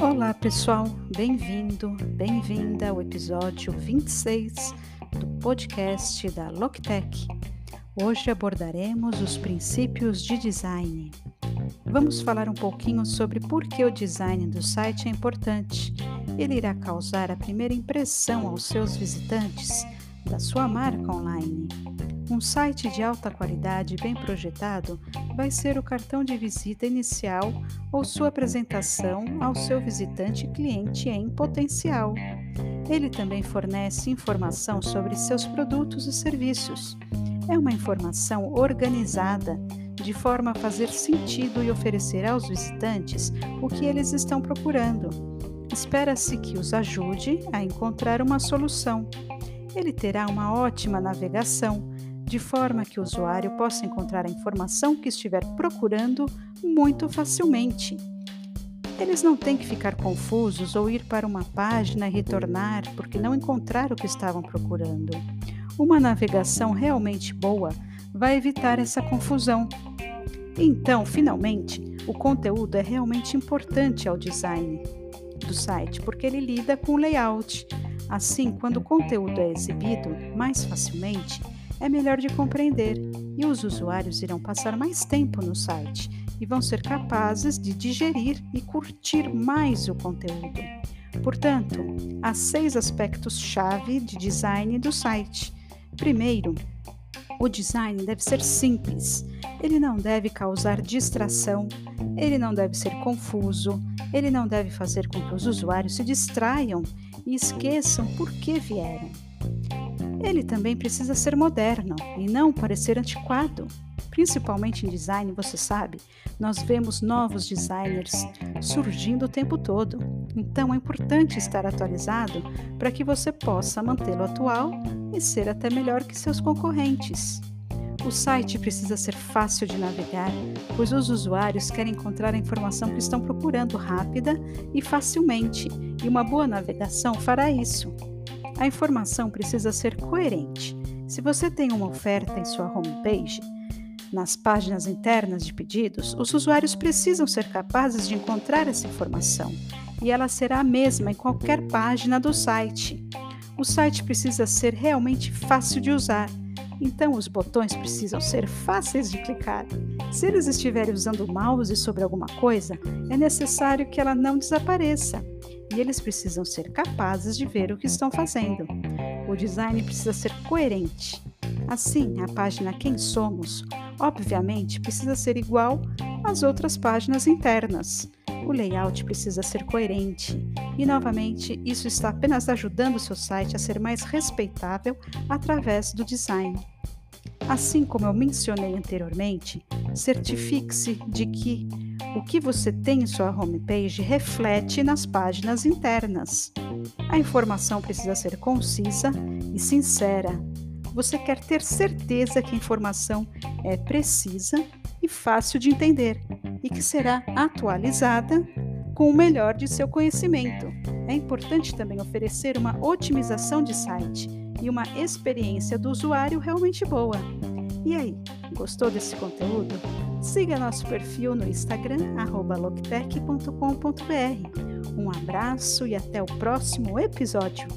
Olá, pessoal, bem-vindo, bem-vinda ao episódio 26 do podcast da Loctech. Hoje abordaremos os princípios de design. Vamos falar um pouquinho sobre por que o design do site é importante. Ele irá causar a primeira impressão aos seus visitantes da sua marca online. Um site de alta qualidade bem projetado vai ser o cartão de visita inicial ou sua apresentação ao seu visitante cliente em potencial. Ele também fornece informação sobre seus produtos e serviços. É uma informação organizada, de forma a fazer sentido e oferecer aos visitantes o que eles estão procurando. Espera-se que os ajude a encontrar uma solução. Ele terá uma ótima navegação de forma que o usuário possa encontrar a informação que estiver procurando muito facilmente. Eles não têm que ficar confusos ou ir para uma página e retornar porque não encontraram o que estavam procurando. Uma navegação realmente boa vai evitar essa confusão. Então, finalmente, o conteúdo é realmente importante ao design do site porque ele lida com o layout. Assim, quando o conteúdo é exibido mais facilmente, é melhor de compreender e os usuários irão passar mais tempo no site e vão ser capazes de digerir e curtir mais o conteúdo. Portanto, há seis aspectos-chave de design do site. Primeiro, o design deve ser simples, ele não deve causar distração, ele não deve ser confuso, ele não deve fazer com que os usuários se distraiam e esqueçam por que vieram. Ele também precisa ser moderno e não parecer antiquado. Principalmente em design, você sabe, nós vemos novos designers surgindo o tempo todo. Então é importante estar atualizado para que você possa mantê-lo atual e ser até melhor que seus concorrentes. O site precisa ser fácil de navegar, pois os usuários querem encontrar a informação que estão procurando rápida e facilmente, e uma boa navegação fará isso. A informação precisa ser coerente. Se você tem uma oferta em sua homepage, nas páginas internas de pedidos, os usuários precisam ser capazes de encontrar essa informação e ela será a mesma em qualquer página do site. O site precisa ser realmente fácil de usar, então os botões precisam ser fáceis de clicar. Se eles estiverem usando o mouse sobre alguma coisa, é necessário que ela não desapareça e eles precisam ser capazes de ver o que estão fazendo. O design precisa ser coerente. Assim, a página Quem Somos, obviamente, precisa ser igual às outras páginas internas. O layout precisa ser coerente e, novamente, isso está apenas ajudando seu site a ser mais respeitável através do design. Assim como eu mencionei anteriormente, certifique-se de que o que você tem em sua homepage reflete nas páginas internas. A informação precisa ser concisa e sincera. Você quer ter certeza que a informação é precisa e fácil de entender e que será atualizada com o melhor de seu conhecimento. É importante também oferecer uma otimização de site e uma experiência do usuário realmente boa. E aí, gostou desse conteúdo? Siga nosso perfil no Instagram, loctech.com.br. Um abraço e até o próximo episódio.